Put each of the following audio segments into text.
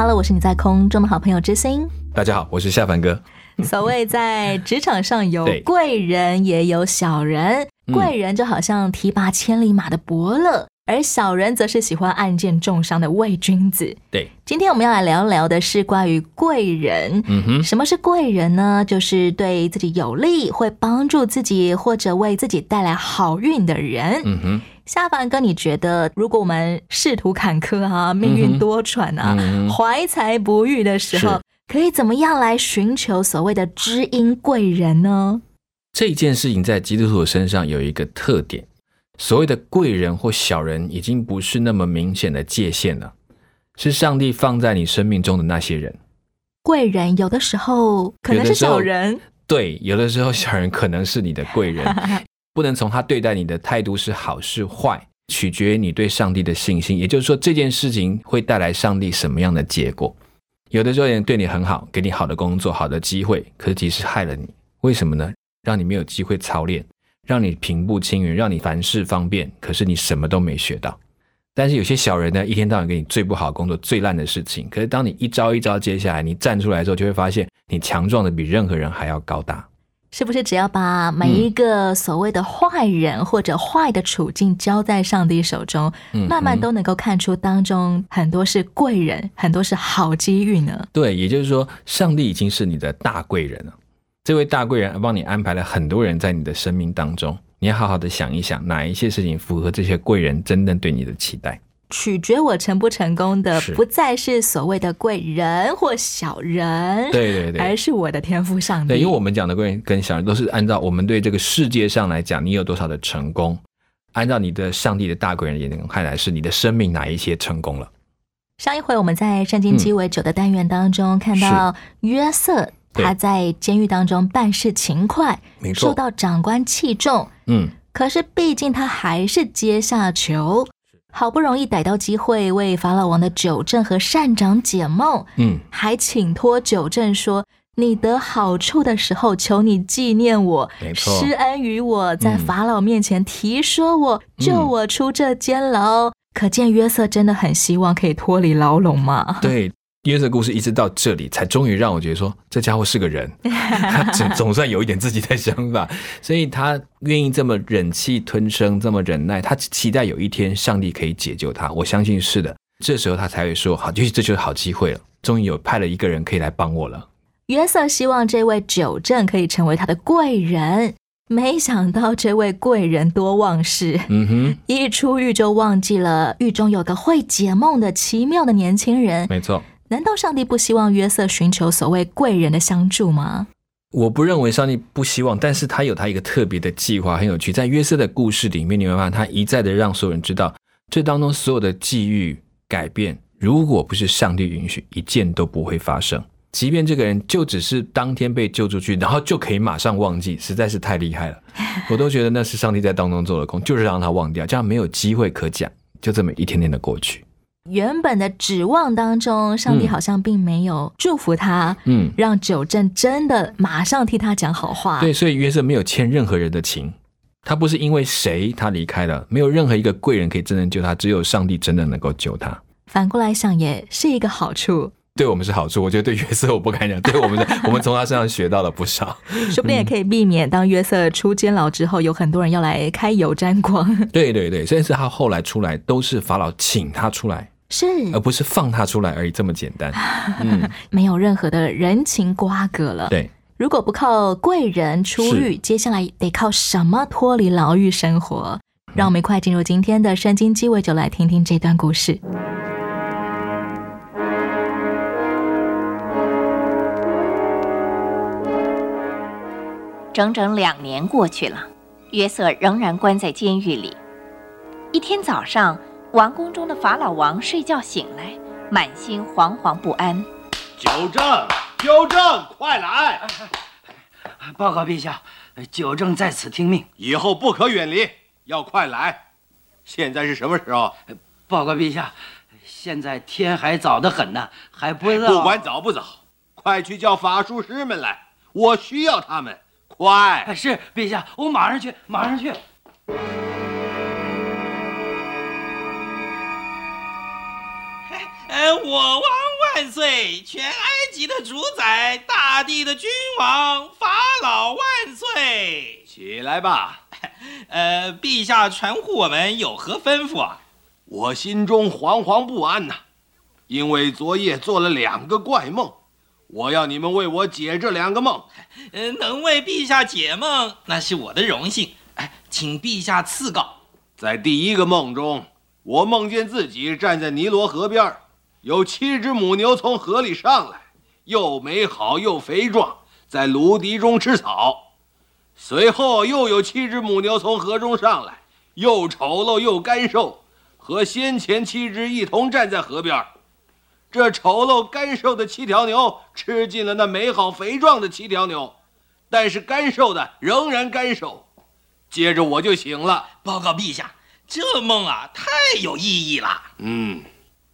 Hello，我是你在空中的好朋友之心。大家好，我是夏凡哥。所谓在职场上有 贵人，也有小人。嗯贵人就好像提拔千里马的伯乐，而小人则是喜欢暗箭重伤的伪君子。对，今天我们要来聊聊的是关于贵人。嗯哼，什么是贵人呢？就是对自己有利，会帮助自己或者为自己带来好运的人。嗯哼，下凡哥，你觉得如果我们仕途坎坷啊，命运多舛啊，嗯怀才不遇的时候，可以怎么样来寻求所谓的知音贵人呢？这件事情在基督徒身上有一个特点，所谓的贵人或小人已经不是那么明显的界限了，是上帝放在你生命中的那些人。贵人有的时候可能是小人，对，有的时候小人可能是你的贵人，不能从他对待你的态度是好是坏，取决于你对上帝的信心。也就是说，这件事情会带来上帝什么样的结果？有的时候人对你很好，给你好的工作、好的机会，可是其实害了你。为什么呢？让你没有机会操练，让你平步青云，让你凡事方便，可是你什么都没学到。但是有些小人呢，一天到晚给你最不好的工作、最烂的事情，可是当你一招一招接下来，你站出来之后，就会发现你强壮的比任何人还要高大。是不是只要把每一个所谓的坏人或者坏的处境交在上帝手中，嗯慢慢都能够看出当中很多是贵人，很多是好机遇呢？对，也就是说，上帝已经是你的大贵人了。这位大贵人帮你安排了很多人在你的生命当中，你要好好的想一想，哪一些事情符合这些贵人真正对你的期待。取决我成不成功的，不再是所谓的贵人或小人，对对对而是我的天赋上帝。对，因为我们讲的贵人跟小人都是按照我们对这个世界上来讲，你有多少的成功，按照你的上帝的大贵人眼光看来，是你的生命哪一些成功了。上一回我们在圣经鸡尾酒的单元当中看到约瑟，对他在监狱当中办事勤快，没错受到长官器重，嗯，可是毕竟他还是阶下囚。好不容易逮到机会为法老王的九正和善长解梦，嗯，还请托九正说：“你得好处的时候，求你纪念我，施恩于我，在嗯法老面前提说我，救我出这监牢。可见约瑟真的很希望可以脱离牢笼嘛？对。约瑟故事一直到这里，才终于让我觉得说，这家伙是个人，他总总算有一点自己的想法，所以他愿意这么忍气吞声，这么忍耐，他期待有一天上帝可以解救他。我相信是的，这时候他才会说，好，也许这就是好机会了，终于有派了一个人可以来帮我了。约瑟希望这位九正可以成为他的贵人，没想到这位贵人多忘事。嗯哼，一出狱就忘记了狱中有个会解梦的奇妙的年轻人。没错。难道上帝不希望约瑟寻求所谓贵人的相助吗？我不认为上帝不希望，但是他有他一个特别的计划，很有趣。在约瑟的故事里面，你会发现他一再的让所有人知道，这当中所有的际遇改变，如果不是上帝允许，一件都不会发生。即便这个人就只是当天被救出去，然后就可以马上忘记，实在是太厉害了。我都觉得那是上帝在当中做的工，就是让他忘掉，这样没有机会可讲，就这么一天天的过去。原本的指望当中，上帝嗯好像并没有祝福他，嗯，让九正真的马上替他讲好话。对，所以约瑟没有欠任何人的情，他不是因为谁他离开了，没有任何一个贵人可以真正救他，只有上帝真的能够救他。反过来想，也是一个好处，对我们是好处，我觉得对约瑟我不敢讲，对我们的 我们从他身上学到了不少。说不定也可以避免当约瑟出监牢之后，有很多人要来开油沾光。对对对，甚至他后来出来都是法老请他出来，是而不是放他出来而已，这么简单。嗯，没有任何的人情瓜葛了。对，如果不靠贵人出狱，接下来得靠什么脱离牢狱生活？让我们一块进入今天的圣经鸡尾酒，来听听这段故事。整整两年过去了，约瑟仍然关在监狱里。一天早上，王宫中的法老王睡觉醒来，满心惶惶不安。九正，九正，快来！报告陛下，九正在此听命。以后不可远离，要快来。现在是什么时候？报告陛下，现在天还早得很呢，还不知道。不管早不早，快去叫法术师们来，我需要他们。快！是陛下，我马上去，马上去。呃，我王万岁！全埃及的主宰，大地的君王，法老万岁！起来吧。呃，陛下传呼我们有何吩咐啊？我心中惶惶不安呐，因为昨夜做了两个怪梦，我要你们为我解这两个梦。呃，能为陛下解梦，那是我的荣幸。哎，请陛下赐告。在第一个梦中，我梦见自己站在尼罗河边。有七只母牛从河里上来，又美好又肥壮，在芦荻中吃草。随后又有七只母牛从河中上来，又丑陋又干瘦，和先前七只一同站在河边。这丑陋干瘦的七条牛吃尽了那美好肥壮的七条牛，但是干瘦的仍然干瘦。接着我就醒了，报告陛下，这梦啊太有意义了。嗯。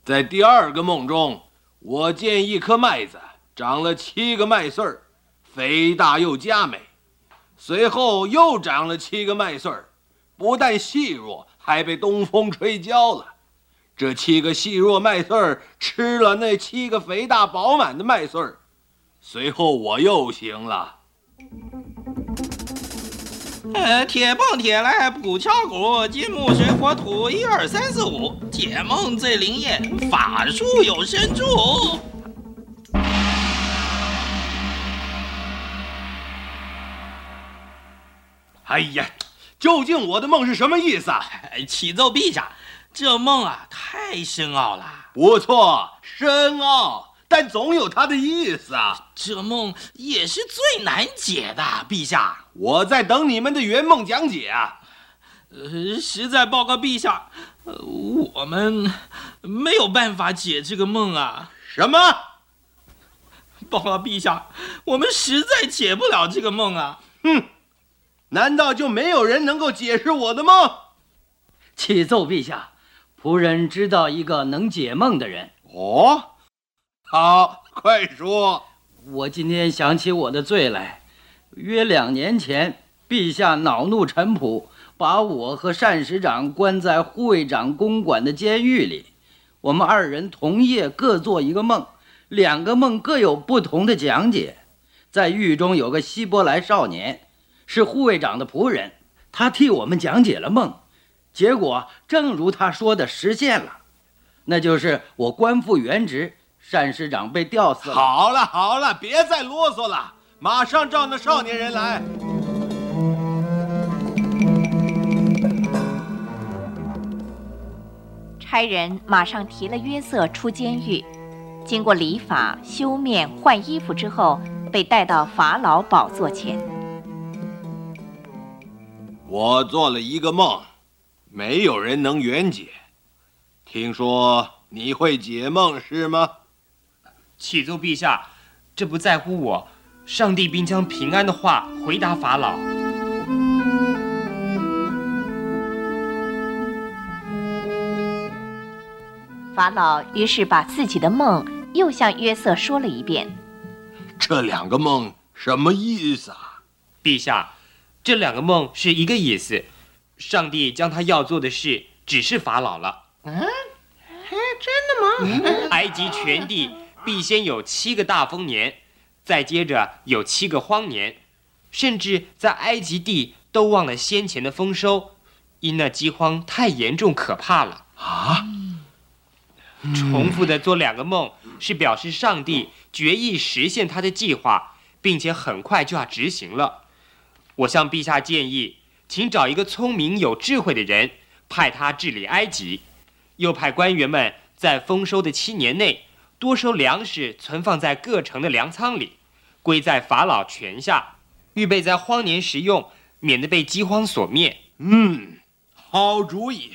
在第二个梦中，我见一颗麦子长了七个麦穗儿，肥大又佳美。随后又长了七个麦穗儿，不但细弱，还被东风吹焦了。这七个细弱麦穗儿吃了那七个肥大饱满的麦穗儿。随后我又醒了。呃，铁棒铁来补敲鼓，金木水火土，一二三四五，解梦最灵验，法术有深处。哎呀，究竟我的梦是什么意思啊？启奏陛下，这梦啊太深奥了。不错，深奥。但总有它的意思啊！这梦也是最难解的，陛下。我在等你们的圆梦讲解啊！呃，实在报告陛下，我们没有办法解这个梦啊！什么？报告陛下，我们实在解不了这个梦啊！哼，难道就没有人能够解释我的梦？启奏陛下，仆人知道一个能解梦的人。哦。好，快说！我今天想起我的罪来。约两年前，陛下恼怒陈普，把我和单师长关在护卫长公馆的监狱里。我们二人同夜各做一个梦，两个梦各有不同的讲解。在狱中有个希伯来少年，是护卫长的仆人，他替我们讲解了梦，结果正如他说的实现了，那就是我官复原职。单师长被吊死了。好了好了，别再啰嗦了，马上召那少年人来。差人马上提了约瑟出监狱，经过礼法、修面、换衣服之后，被带到法老宝座前。我做了一个梦，没有人能圆解。听说你会解梦是吗？启奏陛下，这不在乎我。上帝并将平安的话回答法老。法老于是把自己的梦又向约瑟说了一遍。这两个梦什么意思啊？陛下，这两个梦是一个意思。上帝将他要做的事指示法老了。嗯，真的吗？埃及全地。必先有七个大丰年，再接着有七个荒年，甚至在埃及地都忘了先前的丰收，因那饥荒太严重可怕了啊！重复的做两个梦，是表示上帝决意实现他的计划，并且很快就要执行了。我向陛下建议，请找一个聪明有智慧的人，派他治理埃及，又派官员们在丰收的七年内。多收粮食，存放在各城的粮仓里，归在法老权下，预备在荒年食用，免得被饥荒所灭。嗯，好主意，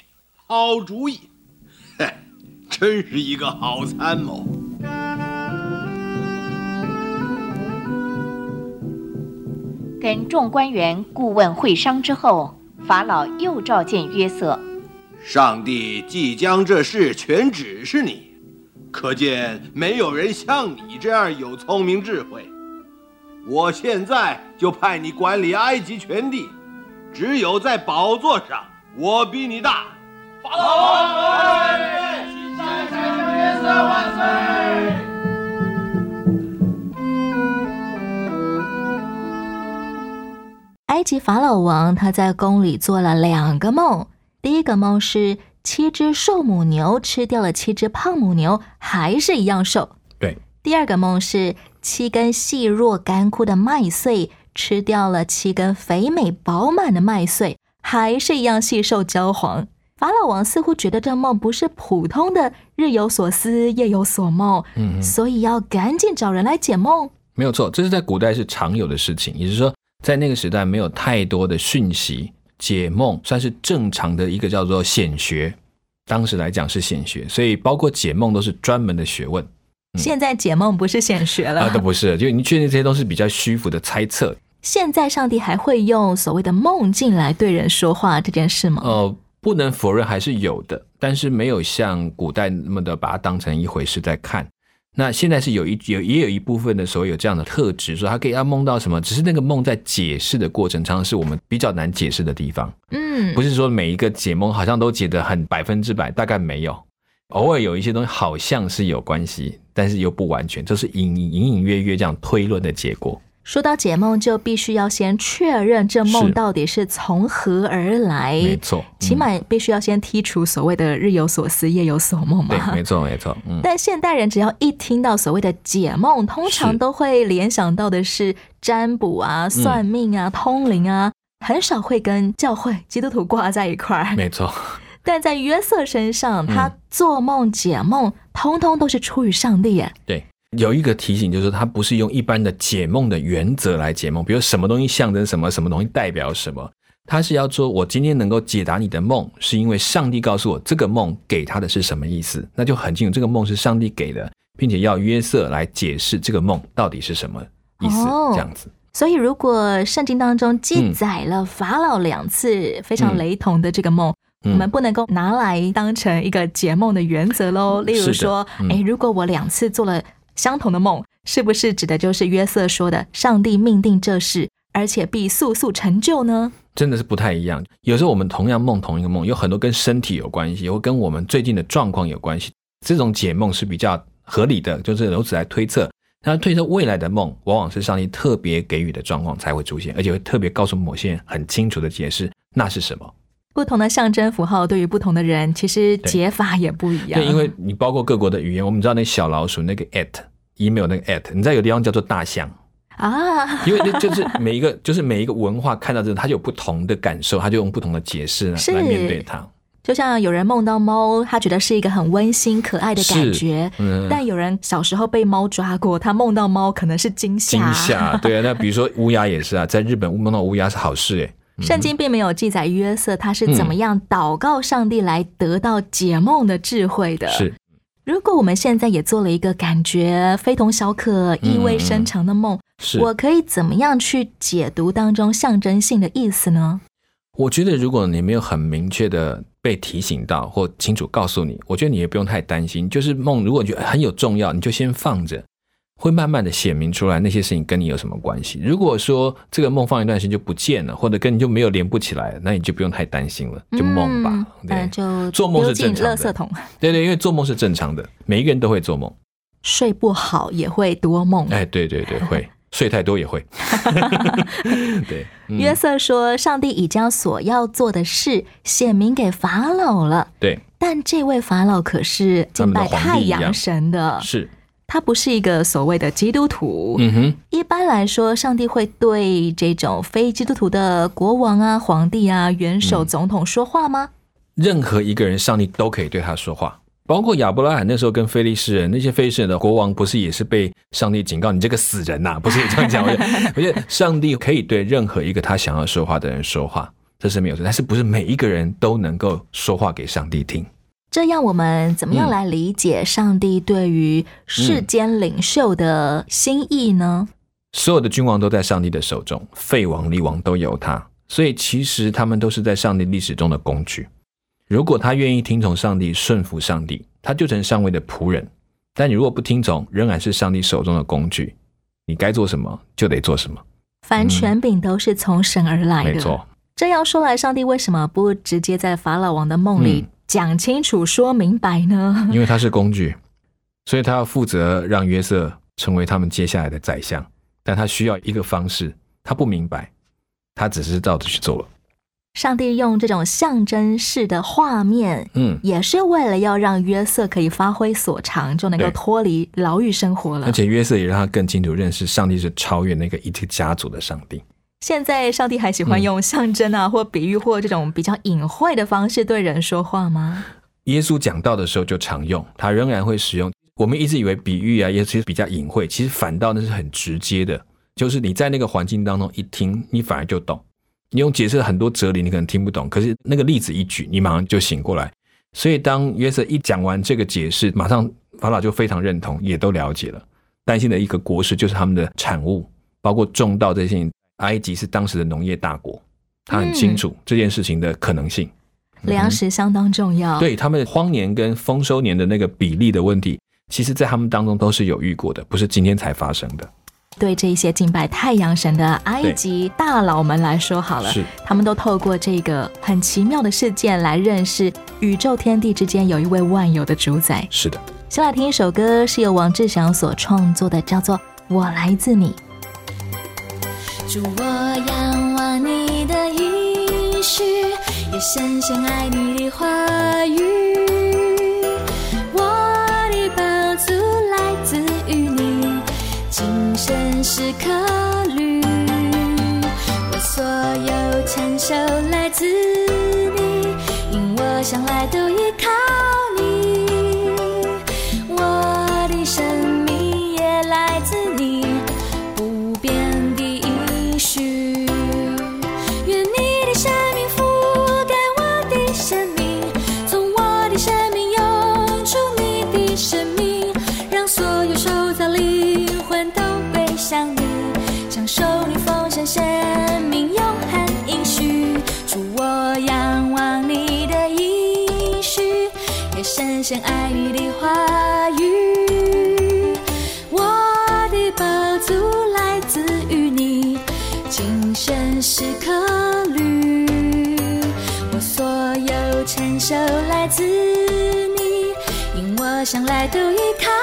好主意，嘿，真是一个好参谋。跟众官员顾问会商之后，法老又召见约瑟。上帝即将这事全指示你，可见没有人像你这样有聪明智慧。我现在就派你管理埃及全地，只有在宝座上，我比你大。法老万岁！新宰相约瑟万岁！埃及法老王他在宫里做了两个梦，第一个梦是七只瘦母牛吃掉了七只胖母牛，还是一样瘦。对，第二个梦是七根细弱干枯的麦穗吃掉了七根肥美饱满的麦穗，还是一样细瘦焦黄。法老王似乎觉得这梦不是普通的日有所思夜有所梦，嗯，所以要赶紧找人来解梦。没有错，这是在古代是常有的事情，也就是说，在那个时代没有太多的讯息，解梦算是正常的一个叫做显学，当时来讲是显学，所以包括解梦都是专门的学问。现在解梦不是显学了，啊，都不是，就你确定这些都是比较虚浮的猜测。现在上帝还会用所谓的梦境来对人说话这件事吗？呃，不能否认还是有的，但是没有像古代那么的把它当成一回事在看。那现在是有一有也有一部分的时候有这样的特质，说他可以要梦到什么，只是那个梦在解释的过程，常常是我们比较难解释的地方。嗯，不是说每一个解梦好像都解得很百分之百，大概没有，偶尔有一些东西好像是有关系，但是又不完全，这是隐隐隐约约这样推论的结果。说到解梦，就必须要先确认这梦到底是从何而来。没错，起码必须要先剔除所谓的日有所思夜有所梦对，嘛。没错没错，嗯，但现代人只要一听到所谓的解梦，通常都会联想到的是占卜啊、算命啊、通灵啊，很少会跟教会基督徒挂在一块儿。没错，但在约瑟身上，他嗯做梦解梦，通通都是出于上帝耶。对。有一个提醒，就是说他不是用一般的解梦的原则来解梦，比如什么东西象征什么，什么东西代表什么，它是要说，我今天能够解答你的梦，是因为上帝告诉我这个梦给他的是什么意思，那就很清楚，这个梦是上帝给的，并且要约瑟来解释这个梦到底是什么意思，哦这样子。所以，如果圣经当中记嗯载了法老两次非常雷同的这个梦，嗯。我们不能够拿来当成一个解梦的原则喽。例如说，嗯。诶，如果我两次做了相同的梦，是不是指的就是约瑟说的上帝命定这事，而且必速速成就呢？真的是不太一样。有时候我们同样梦同一个梦，有很多跟身体有关系，或跟我们最近的状况有关系。这种解梦是比较合理的，就是由此来推测。那推测未来的梦，往往是上帝特别给予的状况才会出现，而且会特别告诉某些人很清楚的解释那是什么。不同的象征符号对于不同的人，其实解法也不一样。对，因为你包括各国的语言，我们知道那小老鼠那个 at email 那个 at，你知道有地方叫做大象，啊，因为就是每一个就是每一个文化看到这个，它就有不同的感受，它就用不同的解释是来面对它。就像有人梦到猫，他觉得是一个很温馨可爱的感觉。嗯，但有人小时候被猫抓过，他梦到猫可能是惊吓。惊吓，对啊，那比如说乌鸦也是啊，在日本梦到乌鸦是好事诶。圣经并没有记载约瑟他是怎么样祷告上帝来得到解梦的智慧的。是，如果我们现在也做了一个感觉非同小可、意味深长的梦，是我可以怎么样去解读当中象征性的意思呢？我觉得如果你没有很明确的被提醒到或清楚告诉你，我觉得你也不用太担心。就是梦，如果你觉得很有重要，你就先放着，会慢慢的显明出来那些事情跟你有什么关系。如果说这个梦放一段时间就不见了，或者跟你就没有连不起来，那你就不用太担心了，就梦吧。嗯对那，就做梦是正常的垃圾桶。对对，因为做梦是正常的，每一个人都会做梦。睡不好也会多梦。哎，对对对，会 睡太多也会。对，嗯约瑟说：“上帝已将所要做的事显明给法老了，对，但这位法老可是敬拜太阳神的，是，他不是一个所谓的基督徒。嗯哼，一般来说，上帝会对这种非基督徒的国王啊、皇帝啊、元嗯首、总统说话吗？任何一个人，上帝都可以对他说话。包括亚伯拉罕那时候跟非利士人，那些非利士人的国王不是也是被上帝警告你这个死人呐、不是这样讲。我觉得上帝可以对任何一个他想要说话的人说话，这是没有错。但是不是每一个人都能够说话给上帝听？这样，我们怎么样嗯来理解上帝对于世间领袖的心意呢？所有的君王都在上帝的手中，废王、立王都由他，所以其实他们都是在上帝历史中的工具。如果他愿意听从上帝、顺服上帝，他就成上位的仆人；但你如果不听从，仍然是上帝手中的工具。你该做什么就得做什么。凡权柄都是从神而来的。没错，这样说来，上帝为什么不直接在法老王的梦里嗯讲清楚、说明白呢？因为他是工具，所以他要负责让约瑟成为他们接下来的宰相。但他需要一个方式，他不明白，他只是照着去做了。上帝用这种象征式的画面，嗯，也是为了要让约瑟可以发挥所长，就能够脱离牢狱生活了而。且约瑟也让他更清楚认识上帝是超越那个一个家族的上帝。现在上帝还喜欢用象征啊，或比喻，或这种比较隐晦的方式对人说话吗？耶稣讲道的时候就常用，他仍然会使用。我们一直以为比喻啊，也其实比较隐晦，其实反倒那是很直接的，就是你在那个环境当中一听，你反而就懂。你用解释很多哲理，你可能听不懂，可是那个例子一举，你马上就醒过来。所以当约瑟一讲完这个解释，马上法老就非常认同，也都了解了。担心的一个国事就是他们的产物，包括种稻这些。埃及是当时的农业大国，他很清楚这件事情的可能性。粮食相当重要。，对他们荒年跟丰收年的那个比例的问题，其实在他们当中都是有遇过的，不是今天才发生的。对这些敬拜太阳神的埃及大佬们来说，好了是，他们都透过这个很奇妙的事件来认识宇宙天地之间有一位万有的主宰。是的，先来听一首歌，是由王志祥所创作的，叫做《我来自你》。主，我仰望你的应许，也深深爱你的话语。我的宝足来自于你，今生是客旅。我所有承受来自你，因我向来都想来都依靠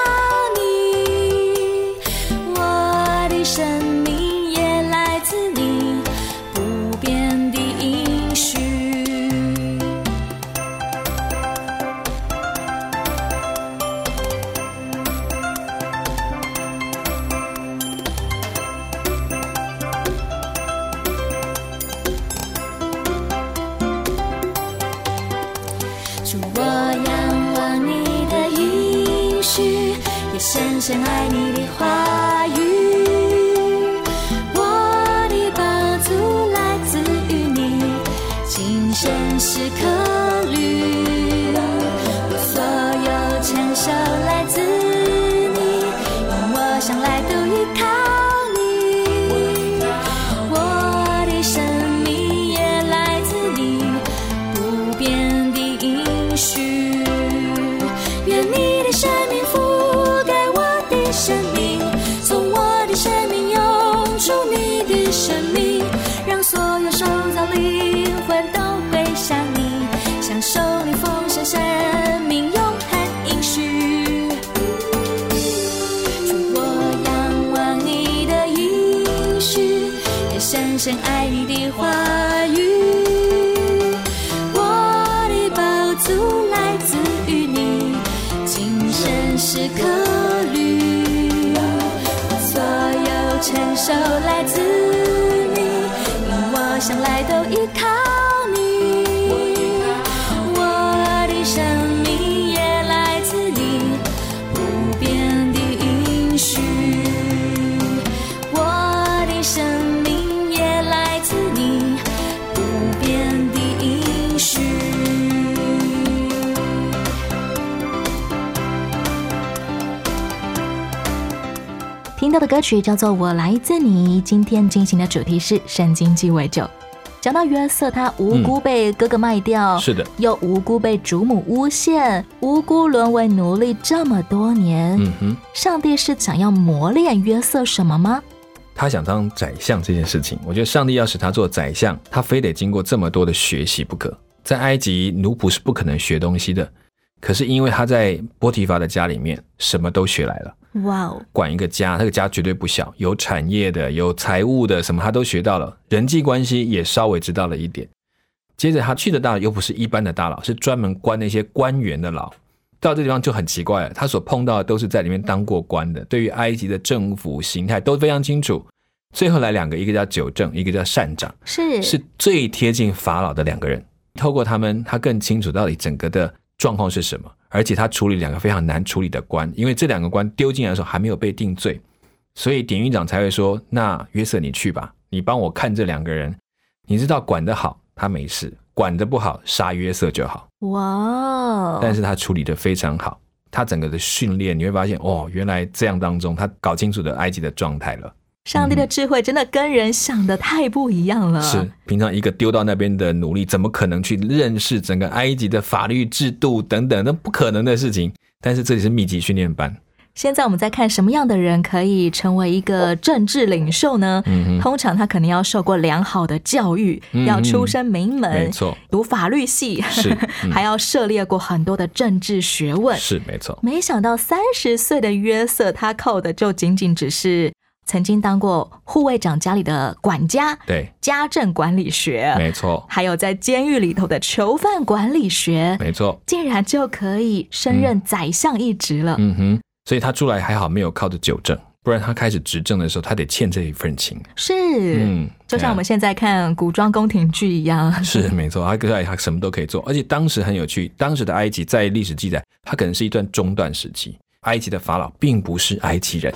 歌曲叫做《我来自你》。今天进行的主题是圣经鸡尾酒。讲到约瑟，他无辜被哥哥卖掉，是的，又无辜被主母诬陷，无辜沦为奴隶这么多年。嗯哼，上帝是想要磨练约瑟什么吗？他想当宰相这件事情，我觉得上帝要使他做宰相，他非得经过这么多的学习不可。在埃及，奴仆是不可能学东西的，可是因为他在波提乏的家里面，什么都学来了。哇哦，管一个家，那个家绝对不小，有产业的，有财务的，什么他都学到了，人际关系也稍微知道了一点。接着他去的大佬又不是一般的大佬，是专门关那些官员的牢。到这地方就很奇怪了，他所碰到的都是在里面当过官的，对于埃及的政府形态都非常清楚。最后来两个，一个叫九正，一个叫善长，是是最贴近法老的两个人。透过他们，他更清楚到底整个的状况是什么。而且他处理两个非常难处理的官，因为这两个官丢进来的时候还没有被定罪，所以典狱长才会说：“那约瑟你去吧，你帮我看这两个人，你知道管得好他没事，管得不好杀约瑟就好。”哇！但是他处理的非常好，他整个的训练你会发现，哦，原来这样当中他搞清楚的埃及的状态了。上帝的智慧真的跟人想的太不一样了。是，平常一个丢到那边的奴隶，怎么可能去认识整个埃及的法律制度等等？那不可能的事情。但是这里是密集训练班。现在我们在看什么样的人可以成为一个政治领袖呢？嗯通常他可能要受过良好的教育，要出身名门，没错，读法律系，是，还要涉猎过很多的政治学问，是没错。没想到三十岁的约瑟，他靠的就仅仅只是。曾经当过护卫长家里的管家，对。家政管理学，没错，还有在监狱里头的囚犯管理学，没错，竟然就可以升任宰相一职了。嗯。哼，所以他出来还好没有靠着九正，不然他开始执政的时候，他得欠这一份情。是，嗯，就像我们现在看古装宫廷剧一样。是没错，他来他什么都可以做，而且当时很有趣，当时的埃及在历史记载，它可能是一段中断时期，埃及的法老并不是埃及人。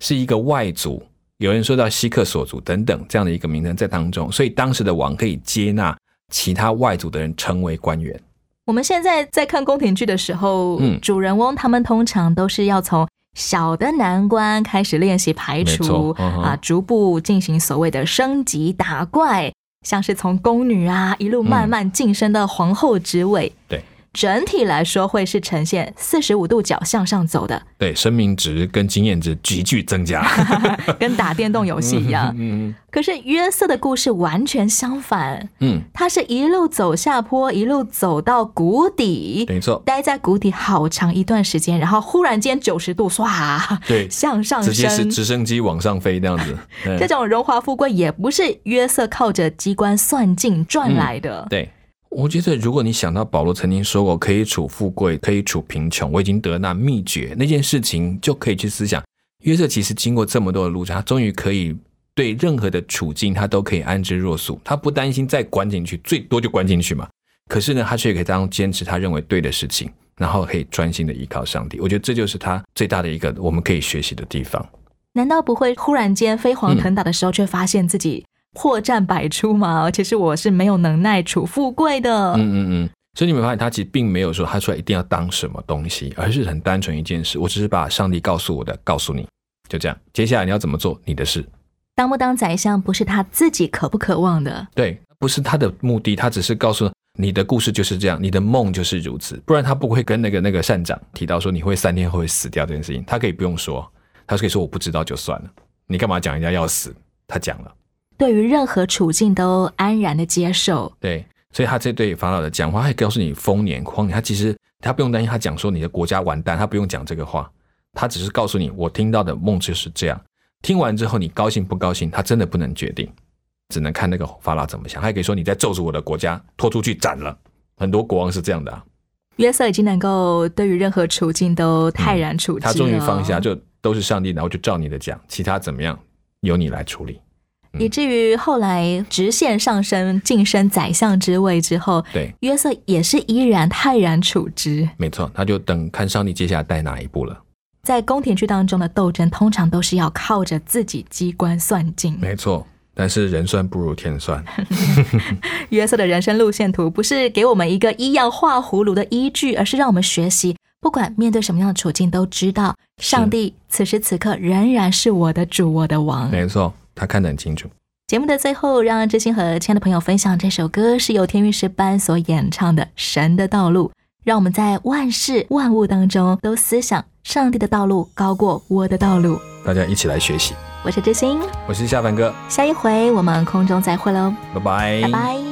是一个外族，有人说到希克索族等等这样的一个名称在当中，所以当时的王可以接纳其他外族的人成为官员。我们现在在看宫廷剧的时候，嗯，主人翁他们通常都是要从小的难关开始练习排除啊，逐步进行所谓的升级打怪，像是从宫女啊一路慢慢晋升到皇后职位。对。整体来说会是呈现四十五度角向上走的，对，生命值跟经验值急剧增加，跟打电动游戏一样。嗯，可是约瑟的故事完全相反，嗯，他是一路走下坡，一路走到谷底，没错，待在谷底好长一段时间，然后忽然间九十度唰，对，向上直接是直升机往上飞这样子。这种荣华富贵也不是约瑟靠着机关算尽赚来的，对。我觉得，如果你想到保罗曾经说过可以处富贵，可以处贫穷，我已经得那秘诀，那件事情就可以去思想。约瑟其实经过这么多的路程，他终于可以对任何的处境，他都可以安之若素。他不担心再关进去，最多就关进去嘛。可是呢，他却可以当中坚持他认为对的事情，然后可以专心的依靠上帝。我觉得这就是他最大的一个我们可以学习的地方。难道不会忽然间飞黄腾达的时候，却发现自己？破绽百出嘛，其实我是没有能耐处富贵的。嗯嗯嗯，所以你们发现他其实并没有说他出来一定要当什么东西，而是很单纯一件事，我只是把上帝告诉我的告诉你，就这样。接下来你要怎么做，你的事。当不当宰相不是他自己渴不渴望的，对，不是他的目的，他只是告诉你的故事就是这样，你的梦就是如此，不然他不会跟那个那个善长提到说你会三天后会死掉这件事情，他可以不用说，他可以说我不知道就算了，你干嘛讲人家要死？他讲了。对于任何处境都安然的接受，对，所以他这对法老的讲话，他告诉你丰年荒年，他其实他不用担心，他讲说你的国家完蛋，他不用讲这个话，他只是告诉你，我听到的梦就是这样。听完之后，你高兴不高兴，他真的不能决定，只能看那个法老怎么想。他可以说你在咒诅我的国家，拖出去斩了。很多国王是这样的啊。约瑟已经能够对于任何处境都泰然处之，他终于放下，就都是上帝，然后就照你的讲，其他怎么样由你来处理。以至于后来直线上升晋升宰相之位之后，对约瑟也是依然泰然处之。没错，他就等看上帝接下来带哪一步了。在宫廷剧当中的斗争，通常都是要靠着自己机关算尽。没错，但是人算不如天算。约瑟的人生路线图不是给我们一个医药画葫芦的依据，而是让我们学习，不管面对什么样的处境，都知道上帝此时此刻仍然是我的主，我的王。没错。他看得很清楚。节目的最后，让知心和亲爱的朋友分享这首歌是由天韵诗班所演唱的《神的道路》，让我们在万事万物当中都思想上帝的道路高过我的道路。大家一起来学习。我是知心，我是夏凡哥。下一回我们空中再会喽，拜拜，拜拜。